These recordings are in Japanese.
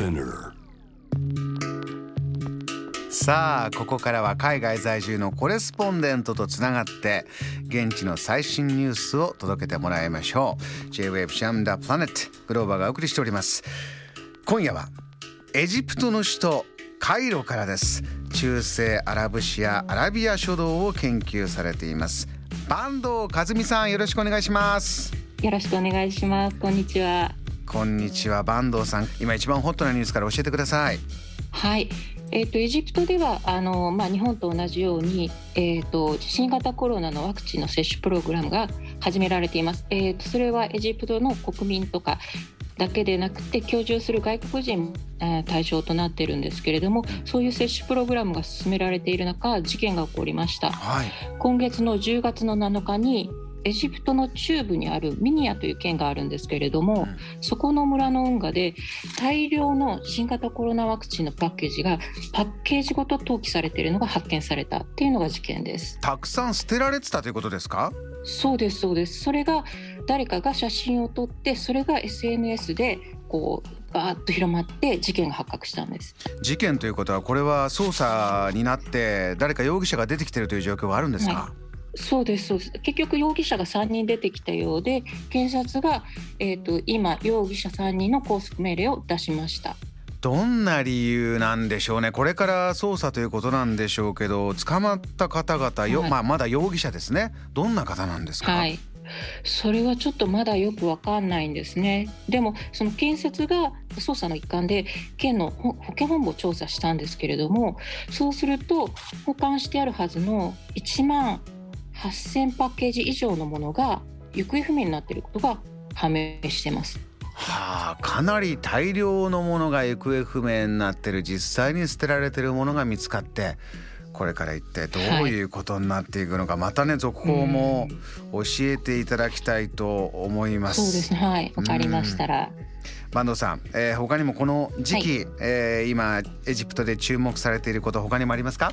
Spinner さあここからは海外在住のコレスポンデントとつながって現地の最新ニュースを届けてもらいましょう。J-WAVE シャムダプラネットグローバーがお送りしております。今夜はエジプトの首都カイロからです。中世アラブ史やアラビア書道を研究されています。坂東和美さんよろしくお願いします。よろしくお願いします。こんにちはこんにちは坂東さん。今一番ホットなニュースから教えてください。はい。えーと、エジプトではあの、まあ、日本と同じように、えーと、新型コロナのワクチンの接種プログラムが始められています。えーと、それはエジプトの国民とかだけでなくて居住する外国人対象となっているんですけれどもそういう接種プログラムが進められている中事件が起こりました、はい、今月の10月の7日にエジプトの中部にあるミニアという県があるんですけれども、うん、そこの村の運河で大量の新型コロナワクチンのパッケージがパッケージごと投棄されているのが発見されたっていうのが事件です。たくさん捨てられてたということですか？そうですそうです。それが誰かが写真を撮ってそれが SNS でこうバーッと広まって事件が発覚したんです。事件ということはこれは捜査になって誰か容疑者が出てきているという状況はあるんですか、はいそうですそうです。結局容疑者が3人出てきたようで検察が、えーと、今容疑者3人の拘束命令を出しました。どんな理由なんでしょうね。これから捜査ということなんでしょうけど捕まった方々よ、はい、まあ、まだ容疑者ですね。どんな方なんですか、はい。それはちょっとまだよくわかんないんですね。でもその検察が捜査の一環で県の保健本部を調査したんですけれどもそうすると保管してあるはずの1万8000パッケージ以上のものが行方不明になっていることが判明してます。はあ、かなり大量のものが行方不明になってる実際に捨てられてるものが見つかってこれから一体どういうことになっていくのか、はい、またね続報も教えていただきたいと思います。そうですね。はい。わかりましたら。坂東さん、えー、他にもこの時期、はい、えー、今エジプトで注目されていること他にもありますか？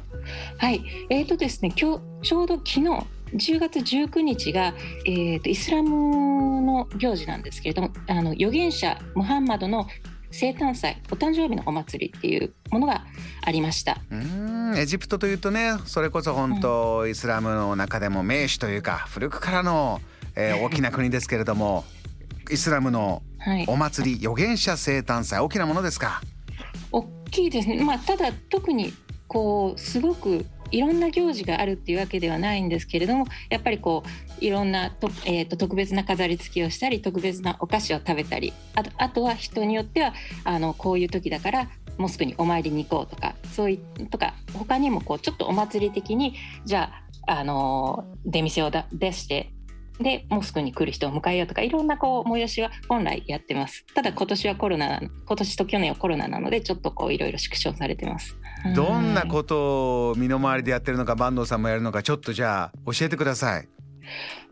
はい。えーとですね今日ちょうど昨日10月19日が、えーと、イスラムの行事なんですけれどもあの預言者ムハンマドの生誕祭お誕生日のお祭りっていうものがありました。うんエジプトというとねそれこそ本当、うん、イスラムの中でも名手というか古くからの、えー、大きな国ですけれどもイスラムのお祭り、はい、預言者生誕祭大きなものですか？大きいですね。まあただ特にこうすごくいろんな行事があるっていうわけではないんですけれどもやっぱりこういろんなと、えーと、特別な飾り付きをしたり特別なお菓子を食べたりあとあとは人によってはあのこういう時だからモスクにお参りに行こうとかそういうとか他にもこうちょっとお祭り的にじゃあ、あの出店を出してでモスクに来る人を迎えようとかいろんなこう催しは本来やってます。ただ今年はコロナ今年と去年はコロナなのでちょっとこういろいろ縮小されてます。どんなことを身の回りでやってるのか坂東さんもやるのかちょっとじゃあ教えてください。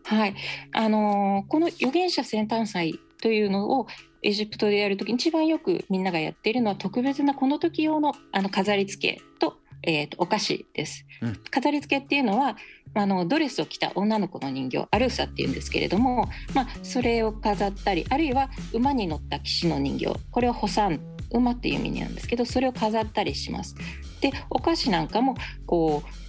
はい。あのー、この預言者先端祭というのをエジプトでやるときに一番よくみんながやっているのは特別なこの時用のあの飾り付けと,、えーと、お菓子です、うん、飾り付けっていうのはあのドレスを着た女の子の人形アルーサっていうんですけれども、まあ、それを飾ったりあるいは馬に乗った騎士の人形これをホサン馬っていう意味なんですけどそれを飾ったりします。でお菓子なんかもこう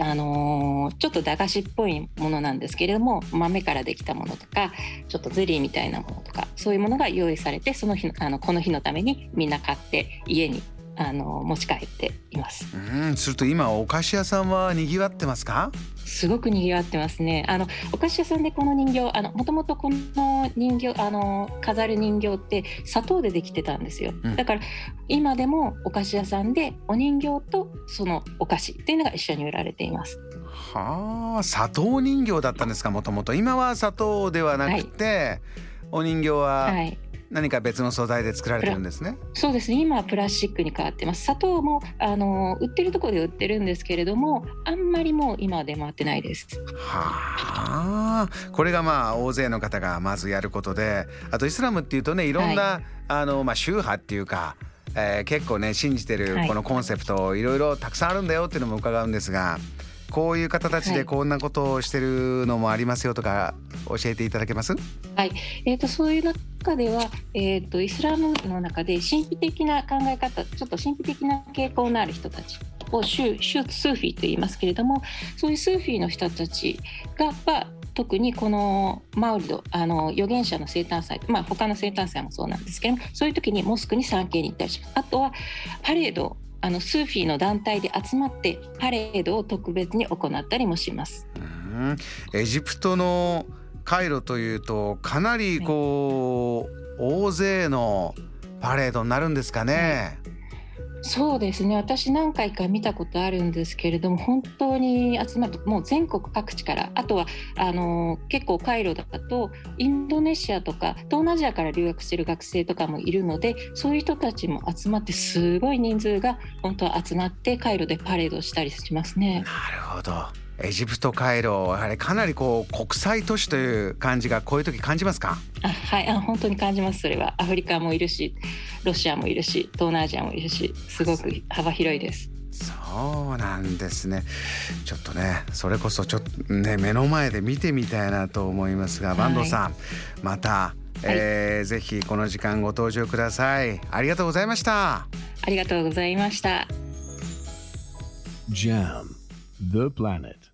あのー、ちょっと駄菓子っぽいものなんですけれども豆からできたものとかちょっとゼリーみたいなものとかそういうものが用意されてその日あのこの日のためにみんな買って家にあの持ち帰っています。うんすると今お菓子屋さんは賑わってますか？すごく賑わってますね。あのお菓子屋さんでこの人形あのもともとこの人形あの飾る人形って砂糖でできてたんですよ、うん、だから今でもお菓子屋さんでお人形とそのお菓子っていうのが一緒に売られています。はあ砂糖人形だったんですかもともと。今は砂糖ではなくて、はい、お人形は、はい何か別の素材で作られてるんですね。そうですね。今はプラスチックに変わってます。砂糖もあの売ってるところで売ってるんですけれども、あんまりもう今は出回ってないです。はあ。これがまあ大勢の方がまずやることで、あとイスラムっていうとね、いろんな、はい、あのまあ宗派っていうか。えー、結構ね信じてるこのコンセプトいろいろたくさんあるんだよっていうのも伺うんですがこういう方たちでこんなことをしてるのもありますよとか教えていただけます？はい、えーと、そういう中では、えーと、イスラムの中で神秘的な考え方ちょっと神秘的な傾向のある人たちをシュシュスーフィーと言いますけれどもそういうスーフィーの人たちがは特にこのマウリドあの預言者の生誕祭、まあ、他の生誕祭もそうなんですけどもそういう時にモスクに参詣に行ったりします。あとはパレードあのスーフィーの団体で集まってパレードを特別に行ったりもします。うん。エジプトのカイロというとかなりこう、はい、大勢のパレードになるんですかね。はいそうですね私何回か見たことあるんですけれども本当に集まるもう全国各地からあとはあの結構カイロだとインドネシアとか東南アジアから留学してる学生とかもいるのでそういう人たちも集まってすごい人数が本当は集まってカイロでパレードしたりしますね。なるほどエジプトカイロやはりかなりこう国際都市という感じがこういう時感じますか？あはい。あ本当に感じます。それはアフリカもいるしロシアもいるし東南アジアもいるしすごく幅広いです。そうなんですね。ちょっとねそれこそちょっとね目の前で見てみたいなと思いますが、坂東さんまた、えー、はい、ぜひこの時間ご登場ください。ありがとうございました。ありがとうございました。JAM The Planet